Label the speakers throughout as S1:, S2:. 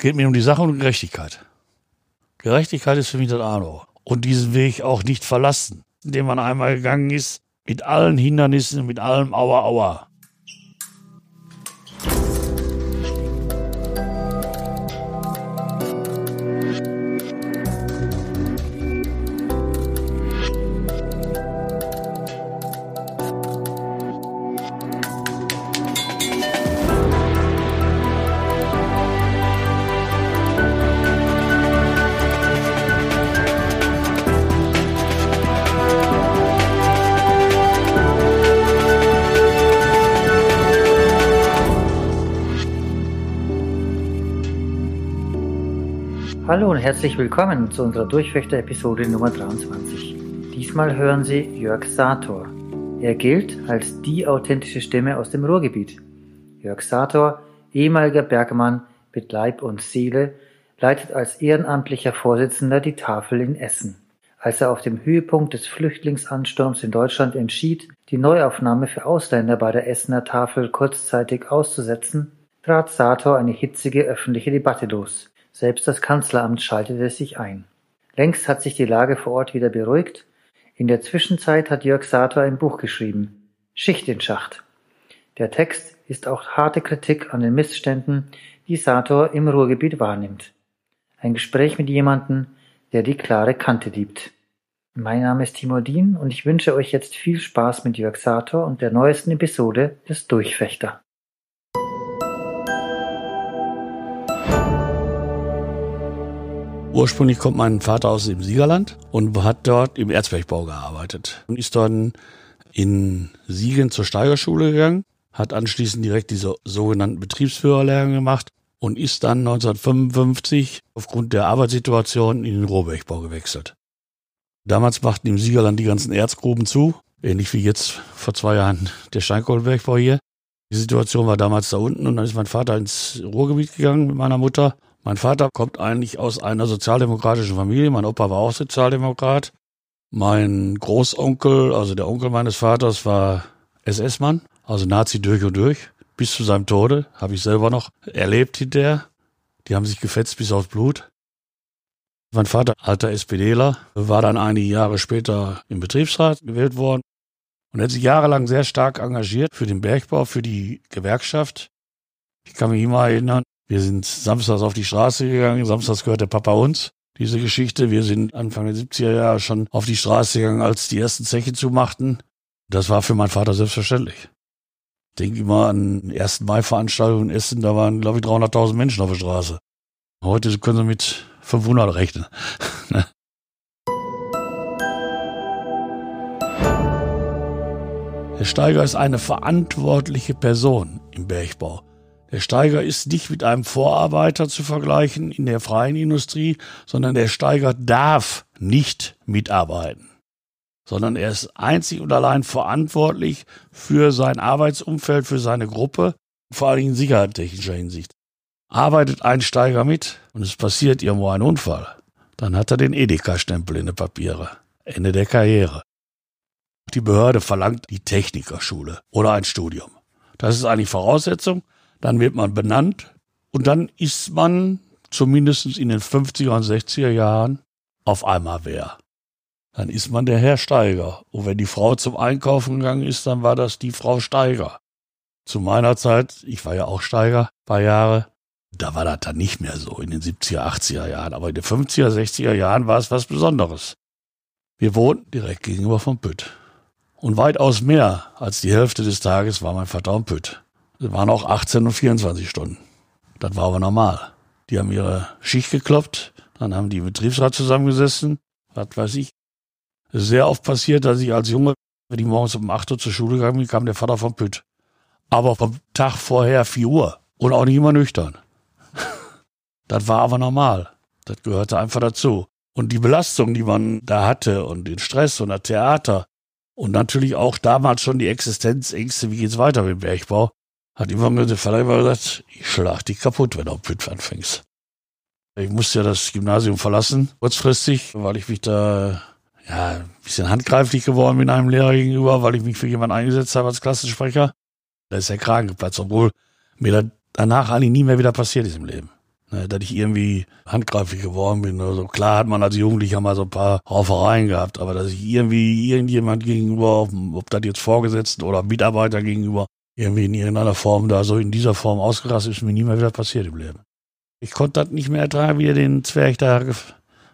S1: geht mir um die Sache und Gerechtigkeit. Gerechtigkeit ist für mich das Arno. Und diesen Weg auch nicht verlassen, den man einmal gegangen ist, mit allen Hindernissen, mit allem Aua, Aua.
S2: Hallo und herzlich willkommen zu unserer Durchfechter-Episode Nummer 23. Diesmal hören Sie Jörg Sator. Er gilt als die authentische Stimme aus dem Ruhrgebiet. Jörg Sator, ehemaliger Bergmann mit Leib und Seele, leitet als ehrenamtlicher Vorsitzender die Tafel in Essen. Als er auf dem Höhepunkt des Flüchtlingsansturms in Deutschland entschied, die Neuaufnahme für Ausländer bei der Essener Tafel kurzzeitig auszusetzen, trat Sator eine hitzige öffentliche Debatte los. Selbst das Kanzleramt schaltete sich ein. Längst hat sich die Lage vor Ort wieder beruhigt. In der Zwischenzeit hat Jörg Sator ein Buch geschrieben. Schicht in Schacht. Der Text ist auch harte Kritik an den Missständen, die Sator im Ruhrgebiet wahrnimmt. Ein Gespräch mit jemandem, der die klare Kante liebt. Mein Name ist Timo Dien und ich wünsche euch jetzt viel Spaß mit Jörg Sator und der neuesten Episode des Durchfechter.
S1: Ursprünglich kommt mein Vater aus dem Siegerland und hat dort im Erzbergbau gearbeitet und ist dann in Siegen zur Steigerschule gegangen, hat anschließend direkt diese sogenannten Betriebsführerlehrgang gemacht und ist dann 1955 aufgrund der Arbeitssituation in den Rohbergbau gewechselt. Damals machten im Siegerland die ganzen Erzgruben zu, ähnlich wie jetzt vor zwei Jahren der Steinkohlenbergbau hier. Die Situation war damals da unten und dann ist mein Vater ins Ruhrgebiet gegangen mit meiner Mutter mein Vater kommt eigentlich aus einer sozialdemokratischen Familie. Mein Opa war auch Sozialdemokrat. Mein Großonkel, also der Onkel meines Vaters, war SS-Mann, also Nazi durch und durch. Bis zu seinem Tode habe ich selber noch erlebt hinterher. Die haben sich gefetzt bis aufs Blut. Mein Vater, alter SPDler, war dann einige Jahre später im Betriebsrat gewählt worden und hat sich jahrelang sehr stark engagiert für den Bergbau, für die Gewerkschaft. Ich kann mich immer erinnern, wir sind samstags auf die Straße gegangen. Samstags gehört der Papa uns. Diese Geschichte. Wir sind Anfang der 70er Jahre schon auf die Straße gegangen, als die ersten Zeche zumachten. Das war für meinen Vater selbstverständlich. Ich denke immer an ersten Mai-Veranstaltungen in Essen. Da waren, glaube ich, 300.000 Menschen auf der Straße. Heute können sie mit 500 rechnen. Ne? Der Steiger ist eine verantwortliche Person im Bergbau. Der Steiger ist nicht mit einem Vorarbeiter zu vergleichen in der freien Industrie, sondern der Steiger darf nicht mitarbeiten, sondern er ist einzig und allein verantwortlich für sein Arbeitsumfeld, für seine Gruppe, vor allem in sicherheitstechnischer Hinsicht. Arbeitet ein Steiger mit und es passiert irgendwo ein Unfall, dann hat er den Edeka-Stempel in den Papiere. Ende der Karriere. Die Behörde verlangt die Technikerschule oder ein Studium. Das ist eigentlich Voraussetzung, dann wird man benannt und dann ist man zumindest in den 50er und 60er Jahren auf einmal wer. Dann ist man der Herr Steiger. Und wenn die Frau zum Einkaufen gegangen ist, dann war das die Frau Steiger. Zu meiner Zeit, ich war ja auch Steiger, paar Jahre, da war das dann nicht mehr so in den 70er, 80er Jahren. Aber in den 50er, 60er Jahren war es was Besonderes. Wir wohnten direkt gegenüber vom Pütt. Und weitaus mehr als die Hälfte des Tages war mein Vater am Pütt. Es waren auch 18 und 24 Stunden. Das war aber normal. Die haben ihre Schicht gekloppt, dann haben die im Betriebsrat zusammengesessen, was weiß ich. Es ist sehr oft passiert, dass ich als Junge, wenn ich morgens um 8 Uhr zur Schule gegangen bin, kam der Vater vom Pütt. Aber vom Tag vorher 4 Uhr und auch nicht immer nüchtern. das war aber normal. Das gehörte einfach dazu. Und die Belastung, die man da hatte und den Stress und das Theater und natürlich auch damals schon die Existenzängste, wie geht's weiter mit dem Bergbau, hat immer mir der immer gesagt, ich schlag dich kaputt, wenn du auf Pütt anfängst. Ich musste ja das Gymnasium verlassen, kurzfristig, weil ich mich da ja, ein bisschen handgreiflich geworden bin einem Lehrer gegenüber, weil ich mich für jemanden eingesetzt habe als Klassensprecher. Da ist der Kragen geplatzt, obwohl mir das danach eigentlich nie mehr wieder passiert ist im Leben. ne, dass ich irgendwie handgreiflich geworden bin oder so. Klar hat man als Jugendlicher mal so ein paar Raufereien gehabt, aber dass ich irgendwie irgendjemand gegenüber, ob das jetzt Vorgesetzten oder Mitarbeiter gegenüber, irgendwie in irgendeiner Form da so in dieser Form ausgerastet ist, mir nie mehr wieder passiert im Leben. Ich konnte das nicht mehr ertragen, wie er den Zwerg da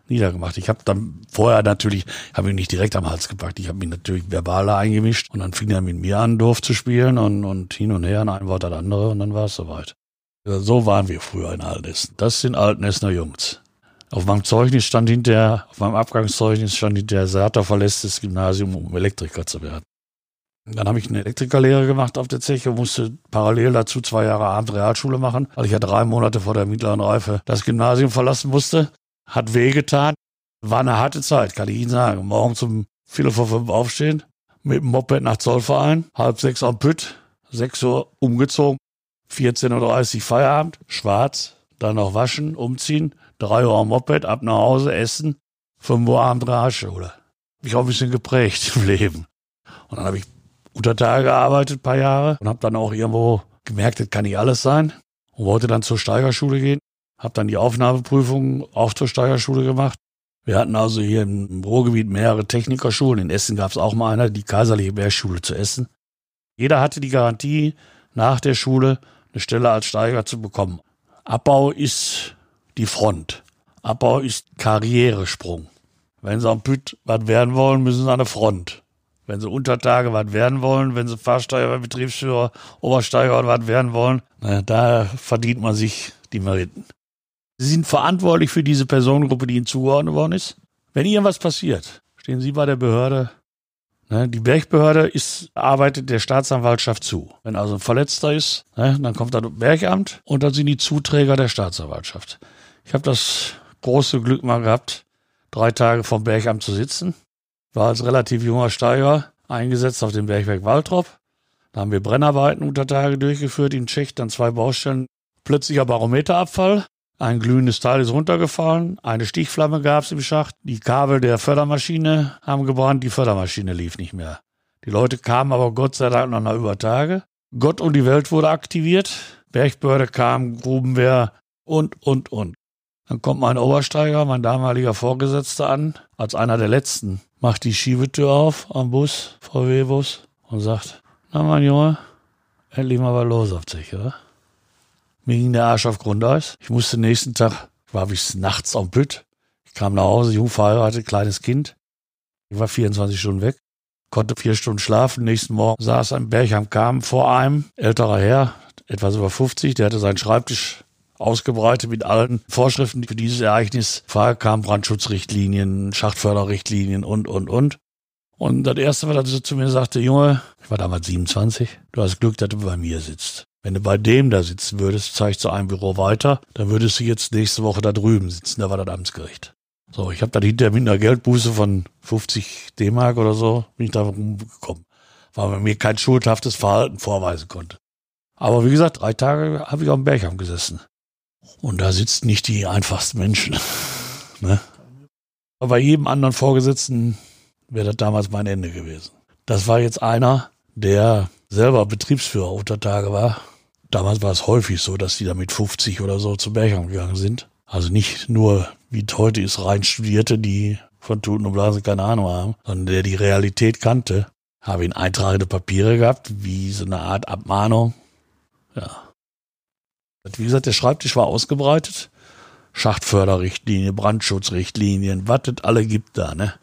S1: niedergemacht. Ich habe dann vorher natürlich, habe ihn nicht direkt am Hals gepackt, ich habe ihn natürlich verbal eingemischt und dann fing er mit mir an, doof zu spielen und, und hin und her, ein Wort das andere und dann war es soweit. So waren wir früher in Altenessen. Das sind Altenessener Jungs. Auf meinem Zeugnis stand hinterher, auf meinem Abgangszeugnis stand hinterher, Sater verlässt das Gymnasium, um Elektriker zu werden. Dann habe ich eine Elektrikerlehre gemacht auf der Zeche, musste parallel dazu zwei Jahre Abend Realschule machen, weil ich ja drei Monate vor der mittleren Reife das Gymnasium verlassen musste. Hat wehgetan. War eine harte Zeit, kann ich Ihnen sagen. Morgen zum Viertel vor fünf aufstehen, mit dem Moped nach Zollverein, halb sechs am Pütt, sechs Uhr umgezogen, 14.30 Uhr Feierabend, schwarz, dann noch waschen, umziehen, drei Uhr am Moped, ab nach Hause, essen, fünf Uhr Abend Realschule. Mich auch ein bisschen geprägt im Leben. Und dann habe ich unter Tage gearbeitet, paar Jahre, und habe dann auch irgendwo gemerkt, das kann nicht alles sein. Und wollte dann zur Steigerschule gehen. Habe dann die Aufnahmeprüfung auch zur Steigerschule gemacht. Wir hatten also hier im Ruhrgebiet mehrere Technikerschulen. In Essen gab es auch mal eine, die Kaiserliche Bergschule zu Essen. Jeder hatte die Garantie, nach der Schule eine Stelle als Steiger zu bekommen. Abbau ist die Front. Abbau ist Karrieresprung. Wenn Sie am Püt was werden wollen, müssen Sie an der Front. Wenn Sie Untertage was werden wollen, wenn Sie Fahrsteiger, Betriebsführer, Obersteiger was werden wollen, na, da verdient man sich die Meriten. Sie sind verantwortlich für diese Personengruppe, die Ihnen zugeordnet worden ist. Wenn irgendwas passiert, stehen Sie bei der Behörde. Ne, die Bergbehörde ist, arbeitet der Staatsanwaltschaft zu. Wenn also ein Verletzter ist, ne, dann kommt das Bergamt und dann sind die Zuträger der Staatsanwaltschaft. Ich habe das große Glück mal gehabt, drei Tage vom Bergamt zu sitzen. War als relativ junger Steiger eingesetzt auf dem Bergwerk Waltrop. Da haben wir Brennarbeiten unter Tage durchgeführt in Tschech, dann zwei Baustellen. Plötzlicher Barometerabfall. Ein glühendes Teil ist runtergefallen, eine Stichflamme gab es im Schacht, die Kabel der Fördermaschine haben gebrannt, die Fördermaschine lief nicht mehr. Die Leute kamen aber Gott sei Dank noch nach über Tage. Gott und die Welt wurde aktiviert, Bergbehörde kam, Grubenwehr und, und, und. Dann kommt mein Obersteiger, mein damaliger Vorgesetzter an, als einer der letzten, macht die Schiebetür auf am Bus, VW-Bus, und sagt, na mein Junge, endlich mal was los auf sich, oder? Mir ging der Arsch auf Grundeis. Ich musste nächsten Tag, war bis nachts am Pütt. Ich kam nach Hause, jung verheiratet, kleines Kind. Ich war 24 Stunden weg, konnte vier Stunden schlafen. Nächsten Morgen saß ein Berg am Kamm vor einem, älterer Herr, etwas über 50, der hatte seinen Schreibtisch ausgebreitet mit allen Vorschriften für dieses Ereignis. Vorher kamen Brandschutzrichtlinien, Schachtförderrichtlinien und, und, und. Und das Erste, was er zu mir sagte, Junge, ich war damals 27, du hast Glück, dass du bei mir sitzt. Wenn du bei dem da sitzen würdest, zeigst du ein Büro weiter, dann würdest du jetzt nächste Woche da drüben sitzen, da war das Amtsgericht. So, ich habe dann hinterher mit einer Geldbuße von 50 D-Mark oder so, bin ich da rumgekommen, weil man mir kein schuldhaftes Verhalten vorweisen konnte. Aber wie gesagt, drei Tage habe ich auf dem Bergheim gesessen. Und da sitzen nicht die einfachsten Menschen. ne? Aber bei jedem anderen Vorgesetzten wäre das damals mein Ende gewesen. Das war jetzt einer, der selber Betriebsführer unter Tage war Damals war es häufig so, dass die da mit 50 oder so zu Bergheim gegangen sind. Also nicht nur, wie es heute ist, rein Studierte, die von Tuten und Blasen keine Ahnung haben, sondern der die Realität kannte. Habe ihn eintragende Papiere gehabt, wie so eine Art Abmahnung. Ja. Wie gesagt, der Schreibtisch war ausgebreitet. Schachtförderrichtlinie, Brandschutzrichtlinien, was es alle gibt da, ne?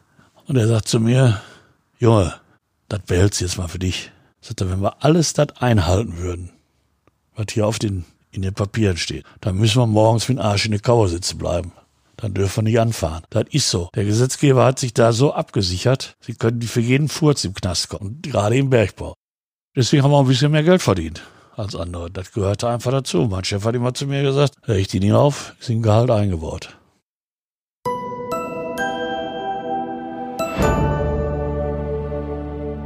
S1: Und er sagt zu mir, Junge, das behältst du jetzt mal für dich. Sagt er, wenn wir alles das einhalten würden, was hier auf den, in den Papieren steht. Dann müssen wir morgens mit dem Arsch in der Kauer sitzen bleiben. Dann dürfen wir nicht anfahren. Das ist so. Der Gesetzgeber hat sich da so abgesichert, sie können für jeden Furz im Knast kommen, gerade im Bergbau. Deswegen haben wir auch ein bisschen mehr Geld verdient als andere. Das gehörte einfach dazu. Mein Chef hat immer zu mir gesagt, ich die nicht auf, ist im Gehalt eingebaut.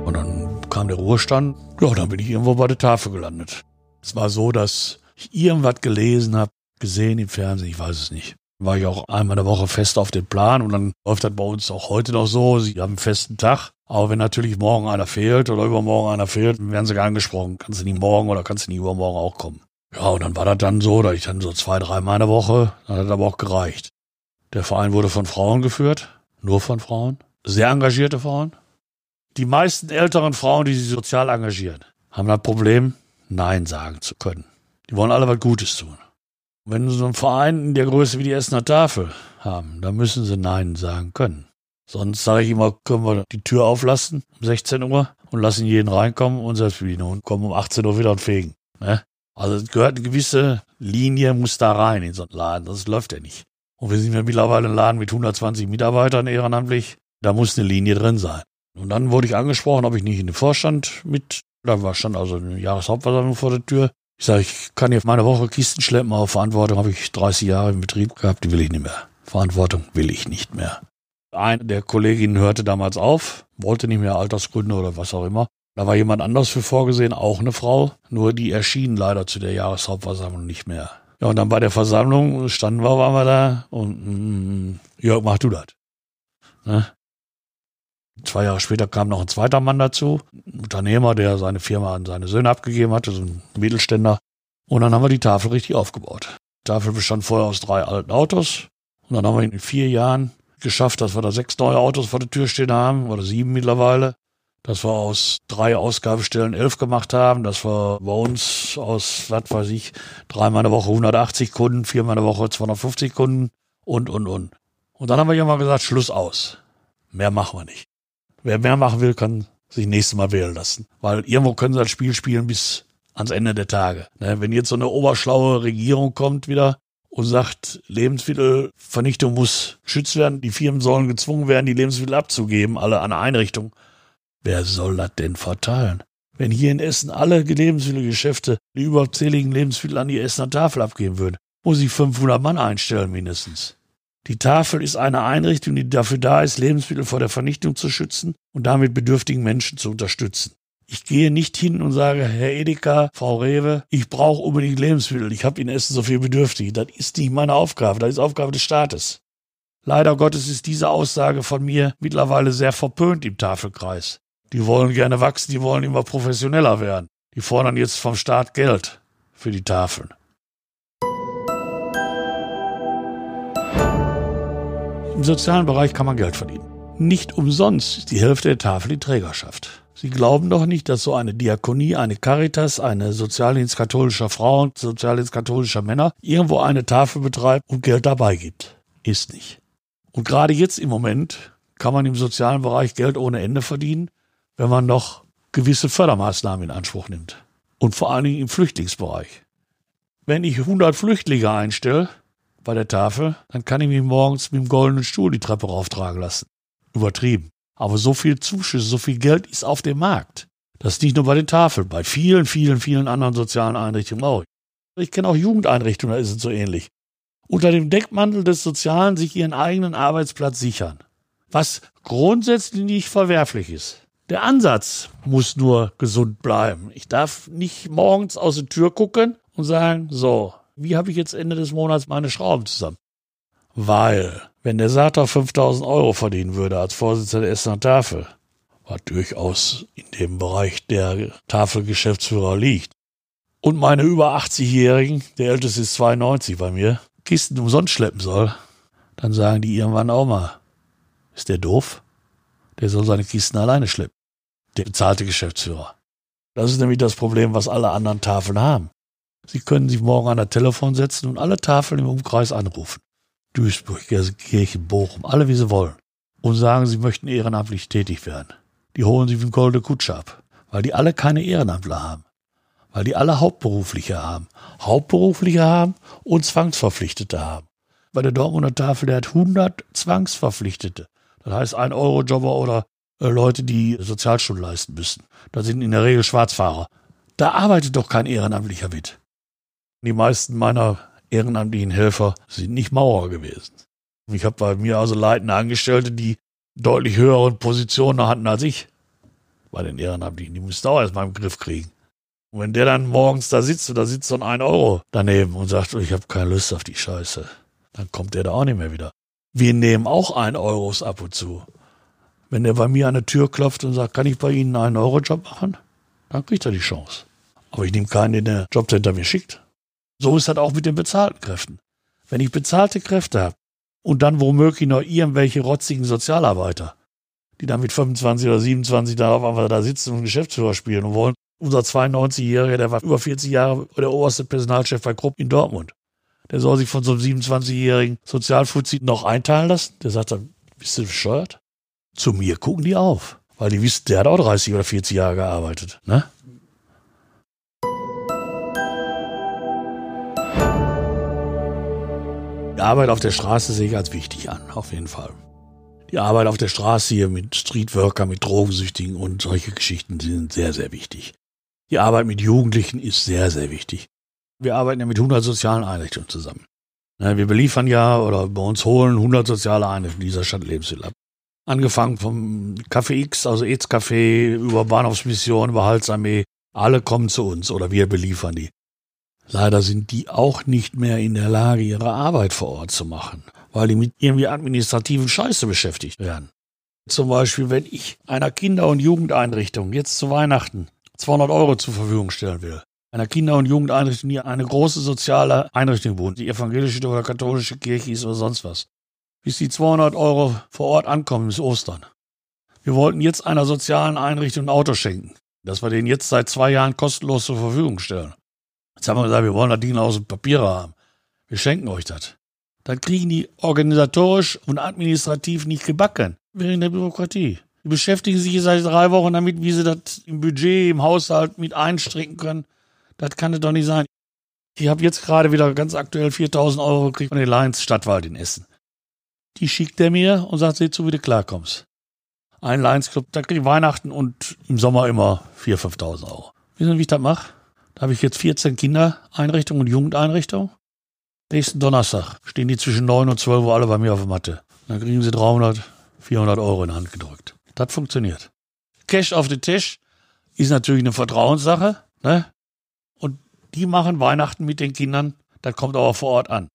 S1: Und dann kam der Ruhestand, ja, dann bin ich irgendwo bei der Tafel gelandet. Es war so, dass ich irgendwas gelesen habe, gesehen im Fernsehen, ich weiß es nicht. War ich auch einmal in der Woche fest auf den Plan und dann läuft das bei uns auch heute noch so. Sie haben einen festen Tag. Aber wenn natürlich morgen einer fehlt oder übermorgen einer fehlt, werden sie gar angesprochen. Kannst du nicht morgen oder kannst du nicht übermorgen auch kommen. Ja, und dann war das dann so, dass ich dann so zwei, dreimal in der Woche, dann hat aber auch gereicht. Der Verein wurde von Frauen geführt, nur von Frauen, sehr engagierte Frauen. Die meisten älteren Frauen, die sich sozial engagieren, haben das Problem, Nein sagen zu können. Die wollen alle was Gutes tun. Wenn sie so einen Verein in der Größe wie die Essener Tafel haben, dann müssen sie Nein sagen können. Sonst sage ich immer, können wir die Tür auflassen um 16 Uhr und lassen jeden reinkommen und selbst bedienen und kommen um 18 Uhr wieder und fegen. Ne? Also es gehört eine gewisse Linie, muss da rein in so einen Laden. Das läuft ja nicht. Und wir sind ja mittlerweile ein Laden mit 120 Mitarbeitern ehrenamtlich. Da muss eine Linie drin sein. Und dann wurde ich angesprochen, ob ich nicht in den Vorstand mit, da war schon also eine Jahreshauptversammlung vor der Tür. Ich sage, ich kann hier meine Woche Kisten schleppen, aber Verantwortung habe ich 30 Jahre im Betrieb gehabt, die will ich nicht mehr. Verantwortung will ich nicht mehr. Eine der Kolleginnen hörte damals auf, wollte nicht mehr Altersgründe oder was auch immer. Da war jemand anders für vorgesehen, auch eine Frau, nur die erschien leider zu der Jahreshauptversammlung nicht mehr. Ja, und dann bei der Versammlung standen wir, waren wir da und mm, Jörg, mach du das. Ne? Zwei Jahre später kam noch ein zweiter Mann dazu, ein Unternehmer, der seine Firma an seine Söhne abgegeben hatte, so ein Mittelständler. Und dann haben wir die Tafel richtig aufgebaut. Die Tafel bestand vorher aus drei alten Autos. Und dann haben wir in vier Jahren geschafft, dass wir da sechs neue Autos vor der Tür stehen haben, oder sieben mittlerweile. Dass wir aus drei Ausgabestellen elf gemacht haben, dass wir bei uns aus, was weiß ich, dreimal in der Woche 180 Kunden, viermal in der Woche 250 Kunden und, und, und. Und dann haben wir ja mal gesagt, Schluss aus. Mehr machen wir nicht. Wer mehr machen will, kann sich nächstes Mal wählen lassen. Weil irgendwo können sie das Spiel spielen bis ans Ende der Tage. Ne, wenn jetzt so eine oberschlaue Regierung kommt wieder und sagt, Lebensmittelvernichtung muss geschützt werden, die Firmen sollen gezwungen werden, die Lebensmittel abzugeben, alle an Einrichtungen. Wer soll das denn verteilen? Wenn hier in Essen alle Lebensmittelgeschäfte die überzähligen Lebensmittel an die Essener Tafel abgeben würden, muss ich 500 Mann einstellen mindestens. Die Tafel ist eine Einrichtung, die dafür da ist, Lebensmittel vor der Vernichtung zu schützen und damit bedürftigen Menschen zu unterstützen. Ich gehe nicht hin und sage, Herr Edeka, Frau Rewe, ich brauche unbedingt Lebensmittel, ich habe in Essen so viel Bedürftige. Das ist nicht meine Aufgabe, das ist Aufgabe des Staates. Leider Gottes ist diese Aussage von mir mittlerweile sehr verpönt im Tafelkreis. Die wollen gerne wachsen, die wollen immer professioneller werden. Die fordern jetzt vom Staat Geld für die Tafeln. Im sozialen Bereich kann man Geld verdienen. Nicht umsonst ist die Hälfte der Tafel die Trägerschaft. Sie glauben doch nicht, dass so eine Diakonie, eine Caritas, eine Sozialdienst katholischer Frauen, Sozialdienst katholischer Männer irgendwo eine Tafel betreibt und Geld dabei gibt. Ist nicht. Und gerade jetzt im Moment kann man im sozialen Bereich Geld ohne Ende verdienen, wenn man noch gewisse Fördermaßnahmen in Anspruch nimmt. Und vor allen Dingen im Flüchtlingsbereich. Wenn ich 100 Flüchtlinge einstelle, bei der Tafel, dann kann ich mich morgens mit dem goldenen Stuhl die Treppe rauftragen lassen. Übertrieben. Aber so viel Zuschüsse, so viel Geld ist auf dem Markt. Das ist nicht nur bei den Tafeln, bei vielen, vielen, vielen anderen sozialen Einrichtungen auch. Ich kenne auch Jugendeinrichtungen, da ist es so ähnlich. Unter dem Deckmantel des Sozialen sich ihren eigenen Arbeitsplatz sichern. Was grundsätzlich nicht verwerflich ist. Der Ansatz muss nur gesund bleiben. Ich darf nicht morgens aus der Tür gucken und sagen, so, wie habe ich jetzt Ende des Monats meine Schrauben zusammen? Weil, wenn der Sater 5000 Euro verdienen würde als Vorsitzender der Essener Tafel, was durchaus in dem Bereich der Tafelgeschäftsführer liegt, und meine über 80-Jährigen, der älteste ist 92 bei mir, Kisten umsonst schleppen soll, dann sagen die irgendwann auch mal, ist der doof? Der soll seine Kisten alleine schleppen. Der bezahlte Geschäftsführer. Das ist nämlich das Problem, was alle anderen Tafeln haben. Sie können sich morgen an das Telefon setzen und alle Tafeln im Umkreis anrufen. Duisburg, Gelsenkirchen, Bochum, alle wie sie wollen. Und sagen, sie möchten ehrenamtlich tätig werden. Die holen sich wie ein goldene Kutsche ab. Weil die alle keine Ehrenamtler haben. Weil die alle Hauptberufliche haben. Hauptberufliche haben und Zwangsverpflichtete haben. Bei der Dortmunder Tafel, der hat 100 Zwangsverpflichtete. Das heißt, ein Eurojobber oder äh, Leute, die Sozialstunden leisten müssen. Das sind in der Regel Schwarzfahrer. Da arbeitet doch kein Ehrenamtlicher mit. Die meisten meiner ehrenamtlichen Helfer sind nicht Maurer gewesen. Ich habe bei mir also leitende Angestellte, die deutlich höhere Positionen hatten als ich bei den Ehrenamtlichen. Die müssten auch erstmal im Griff kriegen. Und wenn der dann morgens da sitzt oder sitzt so ein Euro daneben und sagt, ich habe keine Lust auf die Scheiße, dann kommt der da auch nicht mehr wieder. Wir nehmen auch ein Euros ab und zu. Wenn der bei mir an der Tür klopft und sagt, kann ich bei Ihnen einen Euro-Job machen, dann kriegt er die Chance. Aber ich nehme keinen, den der Jobcenter mir schickt. So ist das auch mit den bezahlten Kräften. Wenn ich bezahlte Kräfte habe und dann womöglich noch irgendwelche rotzigen Sozialarbeiter, die dann mit 25 oder 27 darauf einfach da sitzen und Geschäftsführer spielen und wollen. Unser 92-Jähriger, der war über 40 Jahre der oberste Personalchef bei Krupp in Dortmund. Der soll sich von so einem 27-jährigen Sozialfuzzi noch einteilen lassen. Der sagt dann, bist du bescheuert? Zu mir gucken die auf, weil die wissen, der hat auch 30 oder 40 Jahre gearbeitet. Ne? Die Arbeit auf der Straße sehe ich als wichtig an, auf jeden Fall. Die Arbeit auf der Straße hier mit Streetworker, mit Drogensüchtigen und solche Geschichten sind sehr, sehr wichtig. Die Arbeit mit Jugendlichen ist sehr, sehr wichtig. Wir arbeiten ja mit 100 sozialen Einrichtungen zusammen. Wir beliefern ja oder bei uns holen 100 soziale Einrichtungen dieser Stadt Lebensmittel ab. Angefangen vom Café X, also EZ Café, über Bahnhofsmission, über Halsarmee. Alle kommen zu uns oder wir beliefern die. Leider sind die auch nicht mehr in der Lage, ihre Arbeit vor Ort zu machen, weil die mit irgendwie administrativen Scheiße beschäftigt werden. Zum Beispiel, wenn ich einer Kinder- und Jugendeinrichtung jetzt zu Weihnachten 200 Euro zur Verfügung stellen will, einer Kinder- und Jugendeinrichtung, die eine große soziale Einrichtung wohnt, die evangelische oder katholische Kirche ist oder sonst was, bis die 200 Euro vor Ort ankommen, ist Ostern. Wir wollten jetzt einer sozialen Einrichtung ein Auto schenken, das wir denen jetzt seit zwei Jahren kostenlos zur Verfügung stellen. Jetzt haben wir gesagt, wir wollen das Ding aus dem Papier haben. Wir schenken euch das. Dann kriegen die organisatorisch und administrativ nicht gebacken. Während der Bürokratie. Die beschäftigen sich seit drei Wochen damit, wie sie das im Budget, im Haushalt mit einstricken können. Das kann es doch nicht sein. Ich habe jetzt gerade wieder ganz aktuell 4000 Euro gekriegt von den Lions Stadtwald in Essen. Die schickt er mir und sagt, seh zu, wie du klarkommst. Ein Lions Club, da kriege ich Weihnachten und im Sommer immer 4.000, 5.000 Euro. Wissen Sie, wie ich das mache? Da habe ich jetzt 14 Kindereinrichtungen und Jugendeinrichtungen. Nächsten Donnerstag stehen die zwischen 9 und 12 Uhr alle bei mir auf der Matte. Dann kriegen sie 300, 400 Euro in die Hand gedrückt. Das funktioniert. Cash auf den Tisch ist natürlich eine Vertrauenssache. Ne? Und die machen Weihnachten mit den Kindern. Das kommt aber vor Ort an.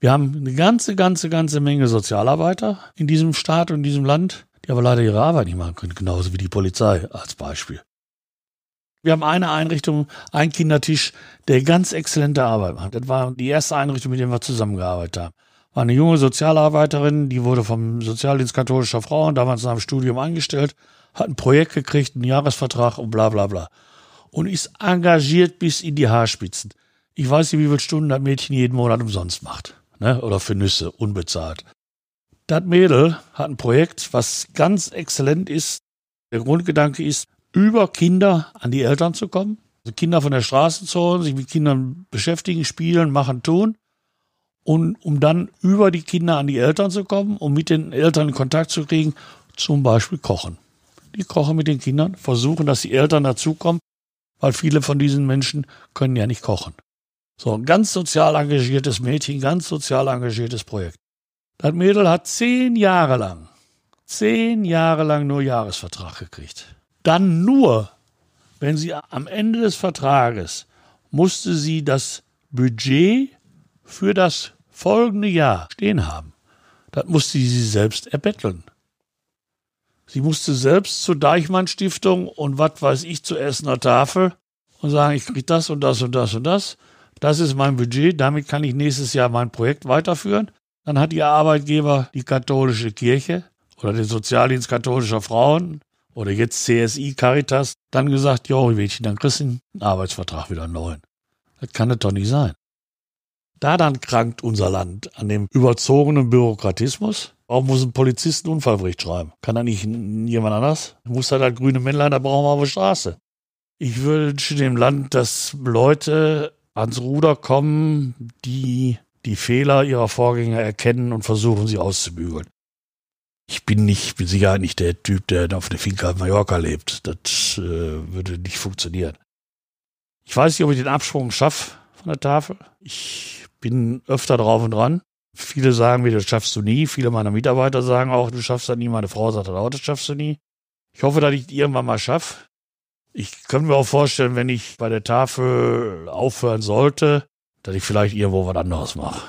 S1: Wir haben eine ganze, ganze, ganze Menge Sozialarbeiter in diesem Staat und in diesem Land, die aber leider ihre Arbeit nicht machen können, genauso wie die Polizei als Beispiel. Wir haben eine Einrichtung, einen Kindertisch, der ganz exzellente Arbeit macht. Das war die erste Einrichtung, mit der wir zusammengearbeitet haben. War eine junge Sozialarbeiterin, die wurde vom Sozialdienst katholischer Frauen damals nach dem Studium eingestellt, hat ein Projekt gekriegt, einen Jahresvertrag und bla bla bla. Und ist engagiert bis in die Haarspitzen. Ich weiß nicht, wie viele Stunden das Mädchen jeden Monat umsonst macht. Ne? Oder für Nüsse, unbezahlt. Das Mädel hat ein Projekt, was ganz exzellent ist. Der Grundgedanke ist, über Kinder an die Eltern zu kommen. Also Kinder von der Straße zu holen, sich mit Kindern beschäftigen, spielen, machen, tun. Und um dann über die Kinder an die Eltern zu kommen, um mit den Eltern in Kontakt zu kriegen, zum Beispiel kochen. Die kochen mit den Kindern, versuchen, dass die Eltern dazukommen, weil viele von diesen Menschen können ja nicht kochen. So, ein ganz sozial engagiertes Mädchen, ganz sozial engagiertes Projekt. Das Mädel hat zehn Jahre lang, zehn Jahre lang nur Jahresvertrag gekriegt dann nur, wenn sie am Ende des Vertrages musste sie das Budget für das folgende Jahr stehen haben. Das musste sie selbst erbetteln. Sie musste selbst zur Deichmann Stiftung und was weiß ich zur Essener Tafel und sagen, ich kriege das und das und das und das. Das ist mein Budget, damit kann ich nächstes Jahr mein Projekt weiterführen. Dann hat ihr Arbeitgeber die katholische Kirche oder den Sozialdienst katholischer Frauen oder jetzt CSI Caritas, dann gesagt, jo, Mädchen, dann kriegst du einen Arbeitsvertrag wieder einen neuen. Das kann das doch nicht sein. Da dann krankt unser Land an dem überzogenen Bürokratismus. Warum muss ein Polizist einen Unfallbericht schreiben? Kann da nicht jemand anders? Muss da das grüne Männlein, da brauchen wir auf der Straße. Ich wünsche dem Land, dass Leute ans Ruder kommen, die die Fehler ihrer Vorgänger erkennen und versuchen, sie auszubügeln ich bin nicht, mit Sicherheit nicht der Typ, der auf der Finca in Mallorca lebt. Das äh, würde nicht funktionieren. Ich weiß nicht, ob ich den Absprung schaffe von der Tafel. Ich bin öfter drauf und dran. Viele sagen mir, das schaffst du nie. Viele meiner Mitarbeiter sagen auch, du schaffst das nie. Meine Frau sagt auch, das schaffst du nie. Ich hoffe, dass ich irgendwann mal schaffe. Ich könnte mir auch vorstellen, wenn ich bei der Tafel aufhören sollte, dass ich vielleicht irgendwo was anderes mache.